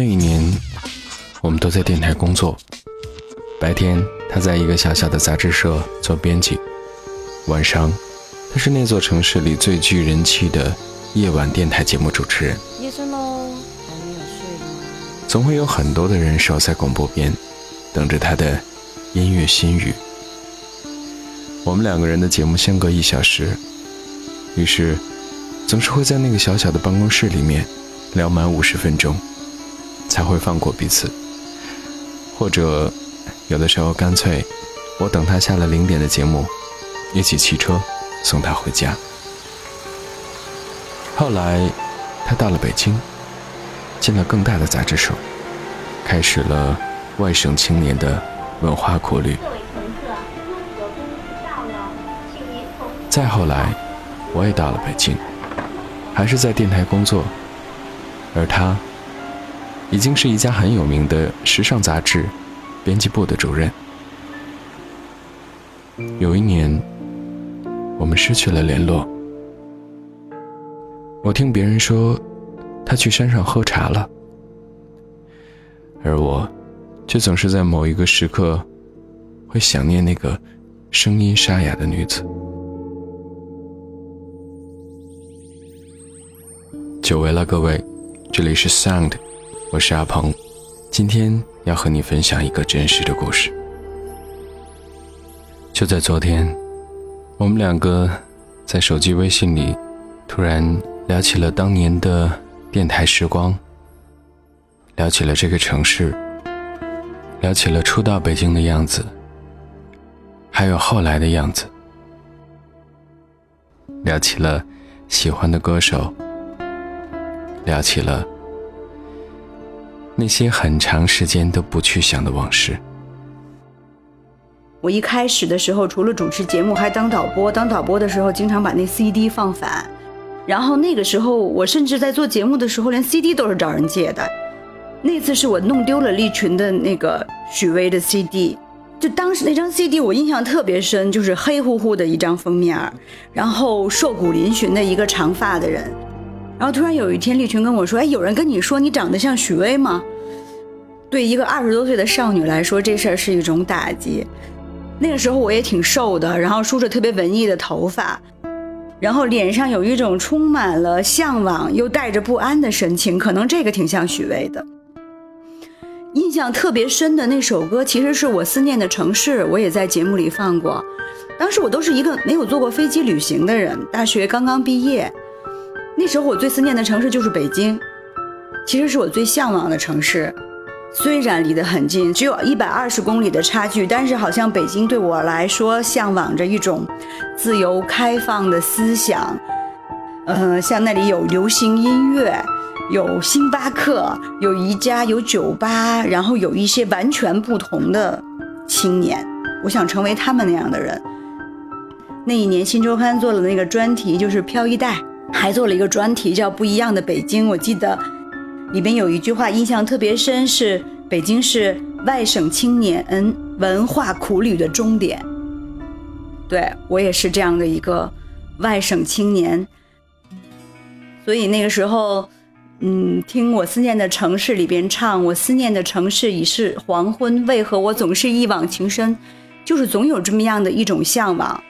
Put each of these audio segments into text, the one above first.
那一年，我们都在电台工作。白天，他在一个小小的杂志社做编辑；晚上，他是那座城市里最具人气的夜晚电台节目主持人。夜深喽，还没有睡吗？总会有很多的人守在广播边，等着他的音乐心语。我们两个人的节目相隔一小时，于是总是会在那个小小的办公室里面聊满五十分钟。才会放过彼此，或者有的时候干脆，我等他下了零点的节目，一起骑车送他回家。后来，他到了北京，进了更大的杂志社，开始了外省青年的文化苦旅。再后来，我也到了北京，还是在电台工作，而他。已经是一家很有名的时尚杂志编辑部的主任。有一年，我们失去了联络。我听别人说，他去山上喝茶了，而我，却总是在某一个时刻，会想念那个声音沙哑的女子。久违了，各位，这里是 Sound。我是阿鹏，今天要和你分享一个真实的故事。就在昨天，我们两个在手机微信里突然聊起了当年的电台时光，聊起了这个城市，聊起了初到北京的样子，还有后来的样子，聊起了喜欢的歌手，聊起了。那些很长时间都不去想的往事。我一开始的时候，除了主持节目，还当导播。当导播的时候，经常把那 CD 放反。然后那个时候，我甚至在做节目的时候，连 CD 都是找人借的。那次是我弄丢了利群的那个许巍的 CD，就当时那张 CD 我印象特别深，就是黑乎乎的一张封面，然后瘦骨嶙峋的一个长发的人。然后突然有一天，利群跟我说：“哎，有人跟你说你长得像许巍吗？”对一个二十多岁的少女来说，这事儿是一种打击。那个时候我也挺瘦的，然后梳着特别文艺的头发，然后脸上有一种充满了向往又带着不安的神情，可能这个挺像许巍的。印象特别深的那首歌，其实是我思念的城市，我也在节目里放过。当时我都是一个没有坐过飞机旅行的人，大学刚刚毕业。那时候我最思念的城市就是北京，其实是我最向往的城市。虽然离得很近，只有一百二十公里的差距，但是好像北京对我来说向往着一种自由开放的思想。呃，像那里有流行音乐，有星巴克，有宜家，有酒吧，然后有一些完全不同的青年。我想成为他们那样的人。那一年，《新周刊》做了那个专题，就是漂一代。还做了一个专题叫《不一样的北京》，我记得里边有一句话印象特别深，是北京是外省青年文化苦旅的终点。对我也是这样的一个外省青年，所以那个时候，嗯，听我思念的城市里边唱，我思念的城市已是黄昏，为何我总是一往情深？就是总有这么样的一种向往、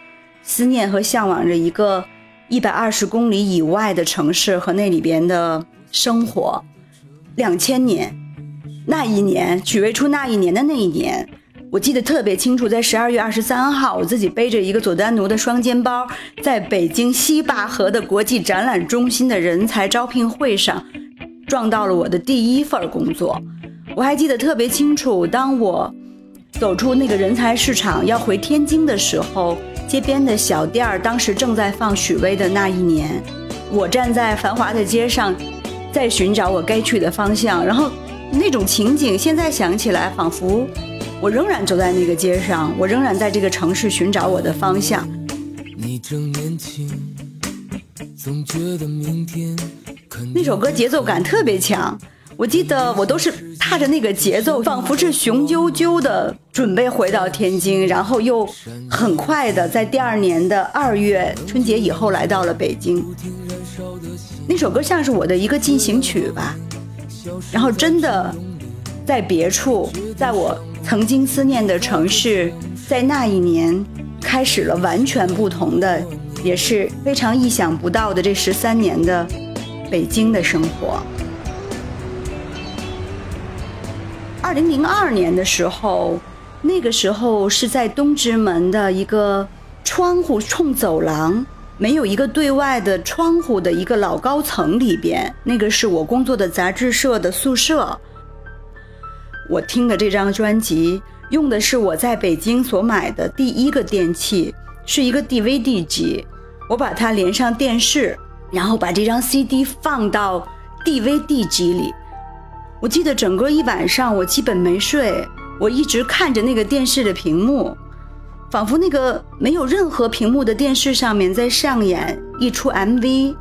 思念和向往着一个。一百二十公里以外的城市和那里边的生活，两千年那一年，许巍出那一年的那一年，我记得特别清楚，在十二月二十三号，我自己背着一个佐丹奴的双肩包，在北京西坝河的国际展览中心的人才招聘会上，撞到了我的第一份工作。我还记得特别清楚，当我走出那个人才市场要回天津的时候。街边的小店儿，当时正在放许巍的那一年，我站在繁华的街上，在寻找我该去的方向。然后那种情景，现在想起来，仿佛我仍然走在那个街上，我仍然在这个城市寻找我的方向。你正年轻，总觉得明天那首歌节奏感特别强。我记得我都是踏着那个节奏，仿佛是雄赳赳的准备回到天津，然后又很快的在第二年的二月春节以后来到了北京。那首歌像是我的一个进行曲吧，然后真的在别处，在我曾经思念的城市，在那一年开始了完全不同的，也是非常意想不到的这十三年的北京的生活。二零零二年的时候，那个时候是在东直门的一个窗户冲走廊。没有一个对外的窗户的一个老高层里边，那个是我工作的杂志社的宿舍。我听的这张专辑用的是我在北京所买的第一个电器，是一个 DVD 机。我把它连上电视，然后把这张 CD 放到 DVD 机里。我记得整个一晚上我基本没睡，我一直看着那个电视的屏幕。仿佛那个没有任何屏幕的电视上面在上演一出 MV。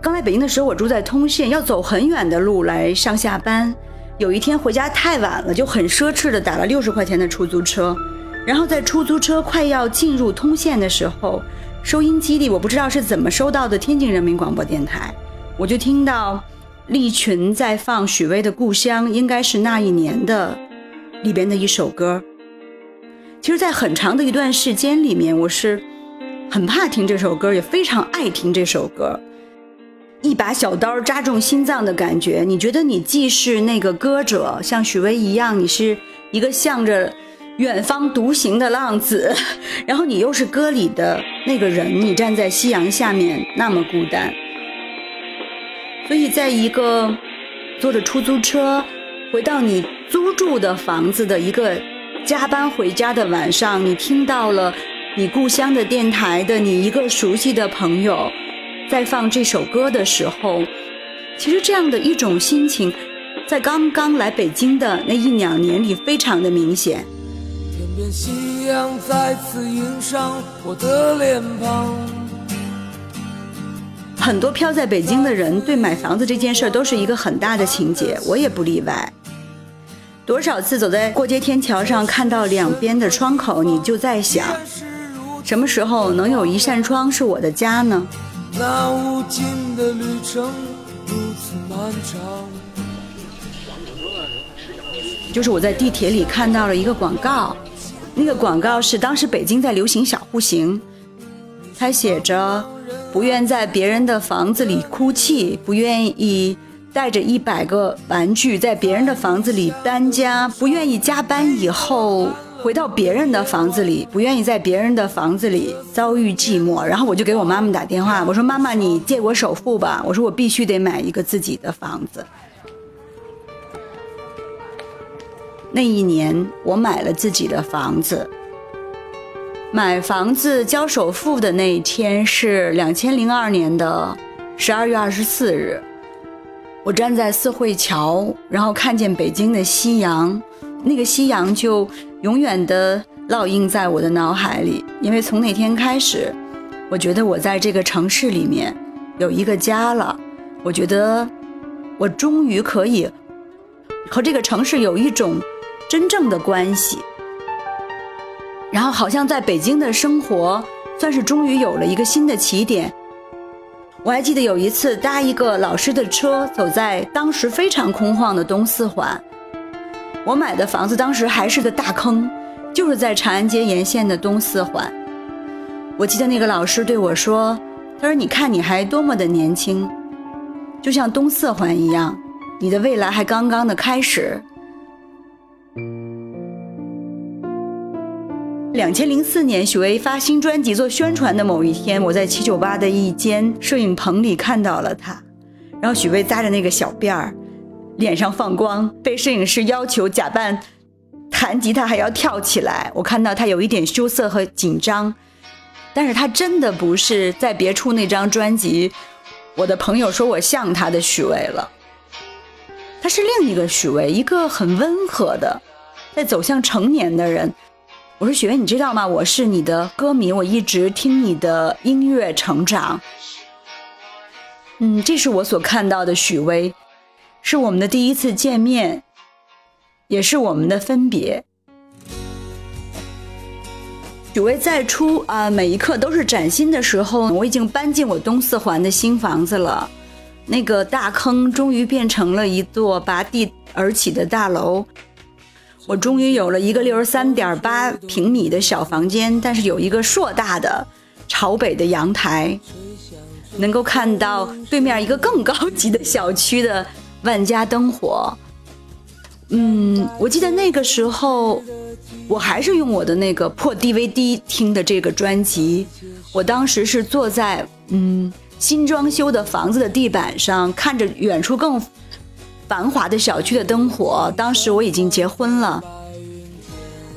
刚来北京的时候，我住在通县，要走很远的路来上下班。有一天回家太晚了，就很奢侈的打了六十块钱的出租车。然后在出租车快要进入通县的时候，收音机里我不知道是怎么收到的天津人民广播电台，我就听到利群在放许巍的《故乡》，应该是那一年的里边的一首歌。其实，在很长的一段时间里面，我是很怕听这首歌，也非常爱听这首歌。一把小刀扎中心脏的感觉，你觉得你既是那个歌者，像许巍一样，你是一个向着远方独行的浪子，然后你又是歌里的那个人，你站在夕阳下面那么孤单。所以，在一个坐着出租车回到你租住的房子的一个。加班回家的晚上，你听到了你故乡的电台的你一个熟悉的朋友在放这首歌的时候，其实这样的一种心情，在刚刚来北京的那一两年里非常的明显。天边夕阳再次映上我的脸庞。很多漂在北京的人对买房子这件事都是一个很大的情节，我也不例外。多少次走在过街天桥上，看到两边的窗口，你就在想，什么时候能有一扇窗是我的家呢？那无尽的旅程如此漫长。就是我在地铁里看到了一个广告，那个广告是当时北京在流行小户型，它写着：不愿在别人的房子里哭泣，不愿意。带着一百个玩具在别人的房子里搬家，不愿意加班以后回到别人的房子里，不愿意在别人的房子里遭遇寂寞。然后我就给我妈妈打电话，我说：“妈妈，你借我首付吧。”我说：“我必须得买一个自己的房子。”那一年我买了自己的房子。买房子交首付的那一天是两千零二年的十二月二十四日。我站在四惠桥，然后看见北京的夕阳，那个夕阳就永远的烙印在我的脑海里。因为从那天开始，我觉得我在这个城市里面有一个家了。我觉得我终于可以和这个城市有一种真正的关系。然后好像在北京的生活，算是终于有了一个新的起点。我还记得有一次搭一个老师的车，走在当时非常空旷的东四环。我买的房子当时还是个大坑，就是在长安街沿线的东四环。我记得那个老师对我说：“他说你看你还多么的年轻，就像东四环一样，你的未来还刚刚的开始。”两千零四年，许巍发新专辑做宣传的某一天，我在七九八的一间摄影棚里看到了他。然后许巍扎着那个小辫儿，脸上放光，被摄影师要求假扮弹吉他还要跳起来。我看到他有一点羞涩和紧张，但是他真的不是在别处那张专辑。我的朋友说我像他的许巍了，他是另一个许巍，一个很温和的，在走向成年的人。我说许巍，你知道吗？我是你的歌迷，我一直听你的音乐成长。嗯，这是我所看到的许巍，是我们的第一次见面，也是我们的分别。许巍再出啊，每一刻都是崭新的时候。我已经搬进我东四环的新房子了，那个大坑终于变成了一座拔地而起的大楼。我终于有了一个六十三点八平米的小房间，但是有一个硕大的朝北的阳台，能够看到对面一个更高级的小区的万家灯火。嗯，我记得那个时候，我还是用我的那个破 DVD 听的这个专辑。我当时是坐在嗯新装修的房子的地板上，看着远处更繁华的小区的灯火。当时我已经结婚了，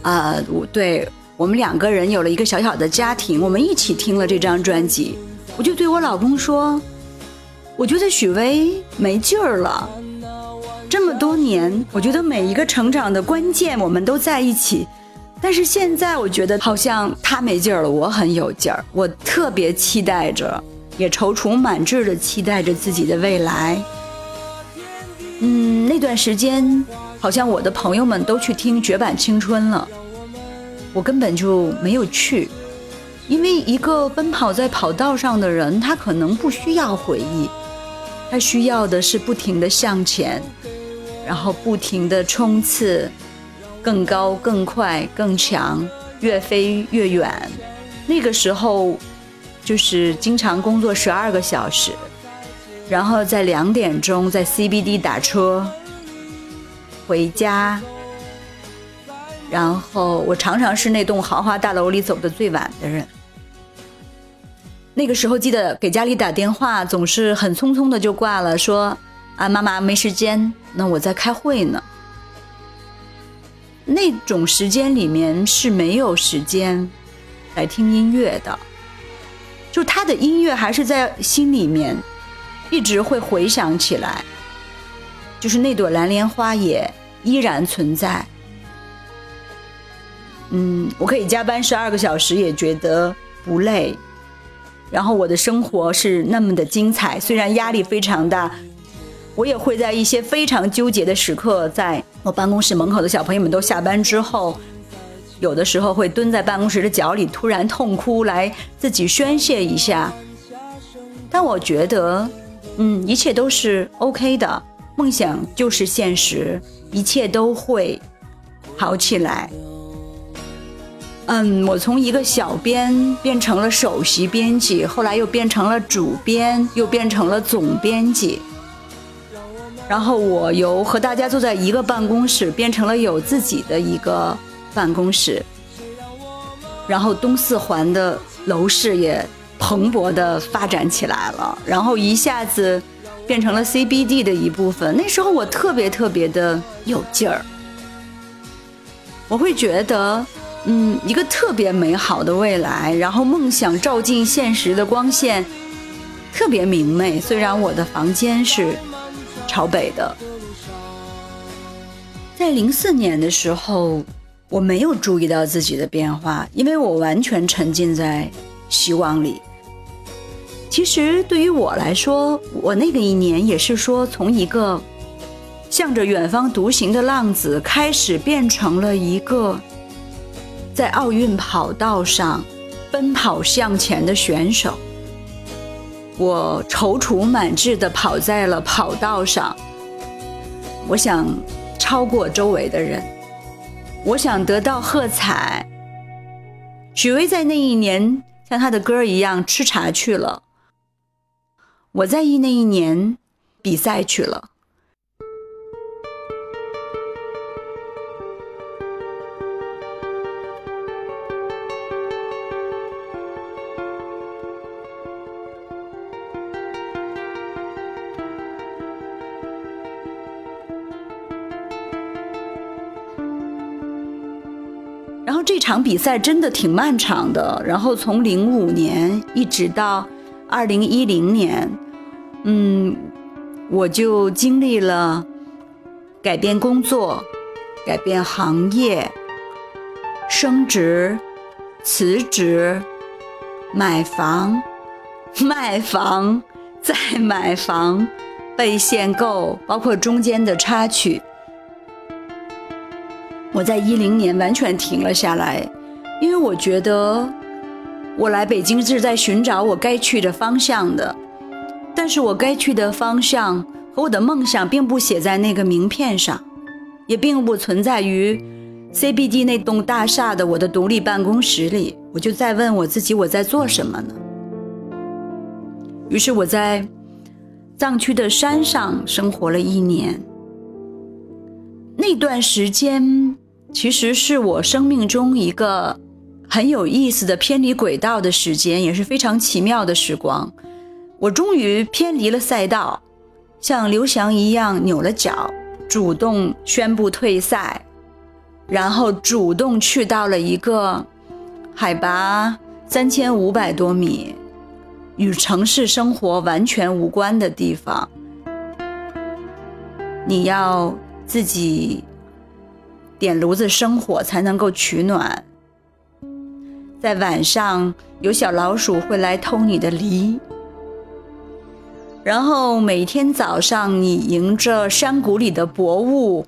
啊，我对我们两个人有了一个小小的家庭，我们一起听了这张专辑。我就对我老公说，我觉得许巍没劲儿了。这么多年，我觉得每一个成长的关键，我们都在一起。但是现在，我觉得好像他没劲儿了，我很有劲儿。我特别期待着，也踌躇满志的期待着自己的未来。嗯，那段时间，好像我的朋友们都去听《绝版青春》了，我根本就没有去，因为一个奔跑在跑道上的人，他可能不需要回忆，他需要的是不停的向前。然后不停的冲刺，更高、更快、更强，越飞越远。那个时候，就是经常工作十二个小时，然后在两点钟在 CBD 打车回家。然后我常常是那栋豪华大楼里走的最晚的人。那个时候记得给家里打电话，总是很匆匆的就挂了，说。啊，妈妈没时间，那我在开会呢。那种时间里面是没有时间来听音乐的，就他的音乐还是在心里面一直会回想起来，就是那朵蓝莲花也依然存在。嗯，我可以加班十二个小时也觉得不累，然后我的生活是那么的精彩，虽然压力非常大。我也会在一些非常纠结的时刻，在我办公室门口的小朋友们都下班之后，有的时候会蹲在办公室的角里突然痛哭，来自己宣泄一下。但我觉得，嗯，一切都是 OK 的，梦想就是现实，一切都会好起来。嗯，我从一个小编变成了首席编辑，后来又变成了主编，又变成了总编辑。然后我由和大家坐在一个办公室，变成了有自己的一个办公室。然后东四环的楼市也蓬勃的发展起来了，然后一下子变成了 CBD 的一部分。那时候我特别特别的有劲儿，我会觉得，嗯，一个特别美好的未来，然后梦想照进现实的光线特别明媚。虽然我的房间是。朝北的，在零四年的时候，我没有注意到自己的变化，因为我完全沉浸在希望里。其实对于我来说，我那个一年也是说，从一个向着远方独行的浪子，开始变成了一个在奥运跑道上奔跑向前的选手。我踌躇满志地跑在了跑道上，我想超过周围的人，我想得到喝彩。许巍在那一年像他的歌一样吃茶去了，我在意那一年比赛去了。然后这场比赛真的挺漫长的，然后从零五年一直到二零一零年，嗯，我就经历了改变工作、改变行业、升职、辞职、买房、卖房、再买房、被限购，包括中间的插曲。我在一零年完全停了下来，因为我觉得我来北京是在寻找我该去的方向的，但是我该去的方向和我的梦想并不写在那个名片上，也并不存在于 CBD 那栋大厦的我的独立办公室里。我就在问我自己，我在做什么呢？于是我在藏区的山上生活了一年。那段时间其实是我生命中一个很有意思的偏离轨道的时间，也是非常奇妙的时光。我终于偏离了赛道，像刘翔一样扭了脚，主动宣布退赛，然后主动去到了一个海拔三千五百多米。与城市生活完全无关的地方，你要自己点炉子生火才能够取暖。在晚上，有小老鼠会来偷你的梨。然后每天早上，你迎着山谷里的薄雾，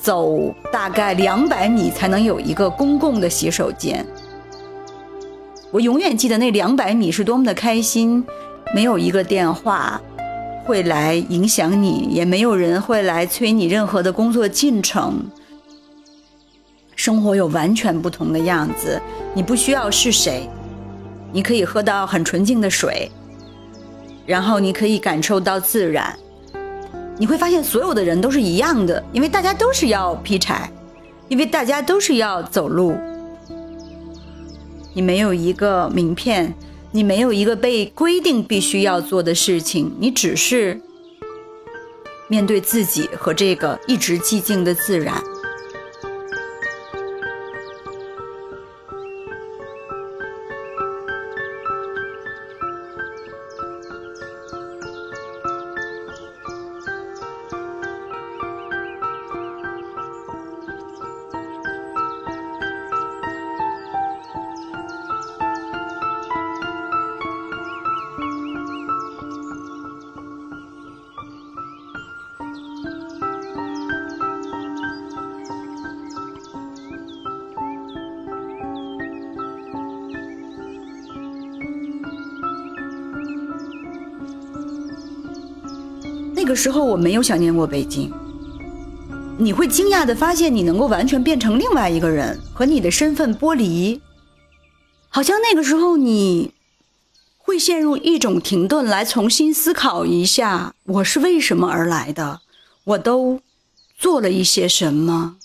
走大概两百米才能有一个公共的洗手间。我永远记得那两百米是多么的开心，没有一个电话会来影响你，也没有人会来催你任何的工作进程。生活有完全不同的样子，你不需要是谁，你可以喝到很纯净的水，然后你可以感受到自然，你会发现所有的人都是一样的，因为大家都是要劈柴，因为大家都是要走路。你没有一个名片，你没有一个被规定必须要做的事情，你只是面对自己和这个一直寂静的自然。个时候我没有想念过北京，你会惊讶的发现你能够完全变成另外一个人，和你的身份剥离，好像那个时候你会陷入一种停顿，来重新思考一下我是为什么而来的，我都做了一些什么，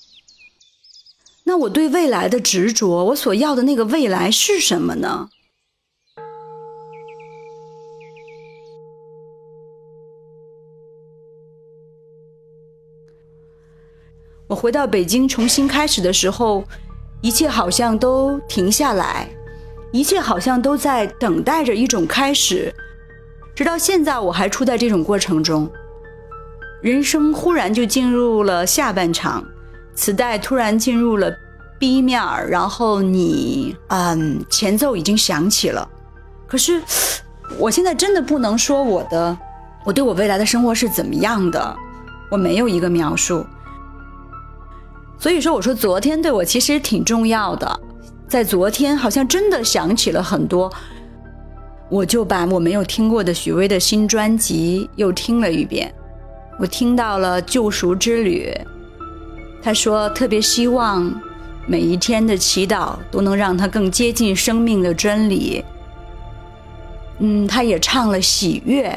那我对未来的执着，我所要的那个未来是什么呢？我回到北京重新开始的时候，一切好像都停下来，一切好像都在等待着一种开始。直到现在，我还处在这种过程中。人生忽然就进入了下半场，磁带突然进入了 B 面儿，然后你，嗯，前奏已经响起了。可是，我现在真的不能说我的，我对我未来的生活是怎么样的，我没有一个描述。所以说，我说昨天对我其实挺重要的，在昨天好像真的想起了很多，我就把我没有听过的许巍的新专辑又听了一遍，我听到了《救赎之旅》，他说特别希望每一天的祈祷都能让他更接近生命的真理。嗯，他也唱了《喜悦》，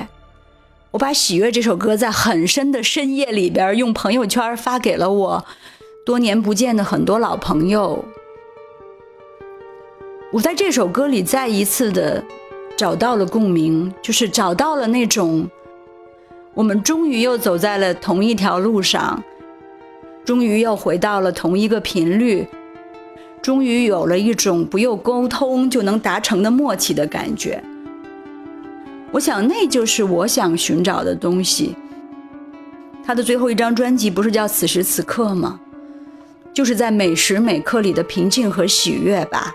我把《喜悦》这首歌在很深的深夜里边用朋友圈发给了我。多年不见的很多老朋友，我在这首歌里再一次的找到了共鸣，就是找到了那种，我们终于又走在了同一条路上，终于又回到了同一个频率，终于有了一种不用沟通就能达成的默契的感觉。我想，那就是我想寻找的东西。他的最后一张专辑不是叫《此时此刻》吗？就是在每时每刻里的平静和喜悦吧，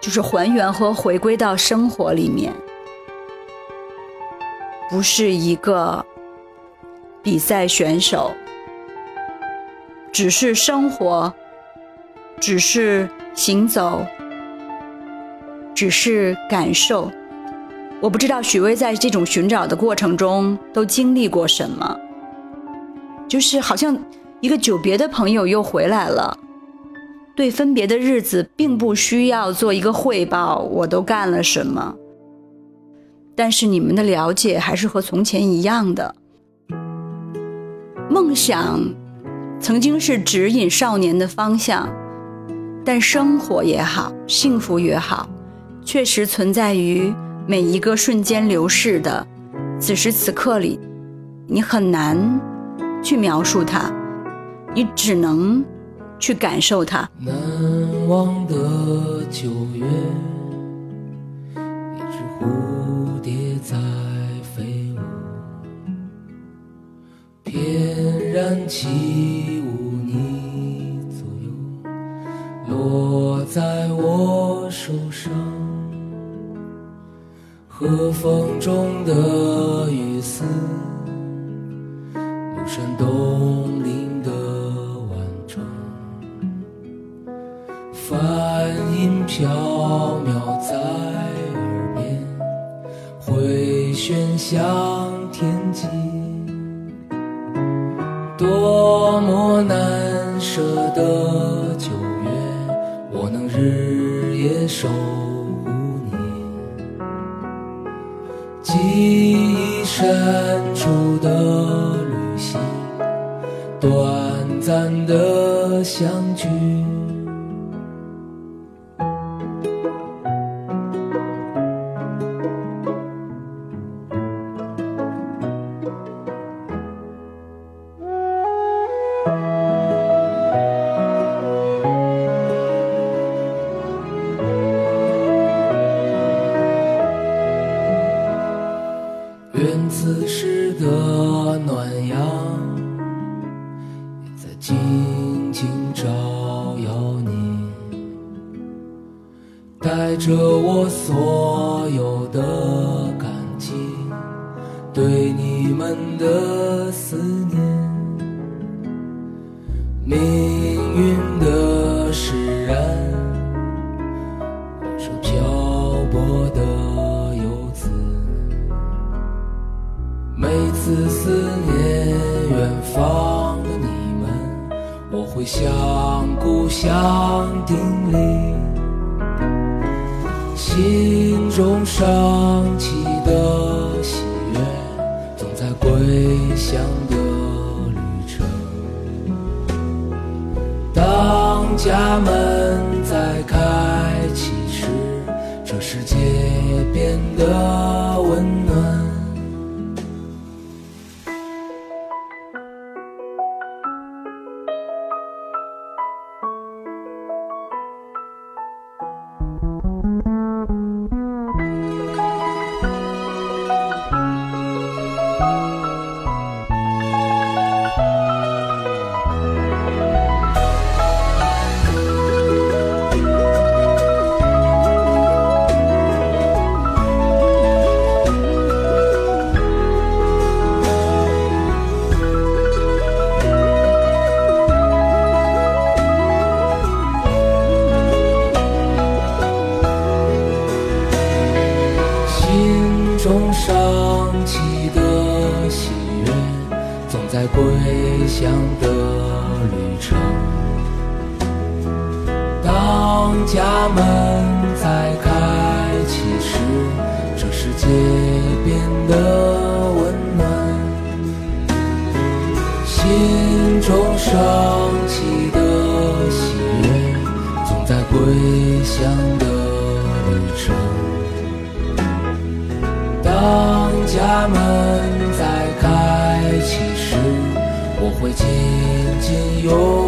就是还原和回归到生活里面，不是一个比赛选手，只是生活，只是行走，只是感受，我不知道许巍在这种寻找的过程中都经历过什么，就是好像一个久别的朋友又回来了。对分别的日子，并不需要做一个汇报，我都干了什么。但是你们的了解还是和从前一样的。梦想曾经是指引少年的方向，但生活也好，幸福也好，确实存在于每一个瞬间流逝的此时此刻里，你很难去描述它，你只能。去感受它。难忘的九月，一只蝴蝶在飞舞，翩然起舞，你左右落在我手上，和风中的雨丝，庐山东岭。飘渺在耳边，回旋向天际。多么难舍的九月，我能日夜守乡叮咛。心中升起的喜悦，总在归乡的旅程。当家门再开启时，这世界变得温暖。他们在开启时我会紧紧拥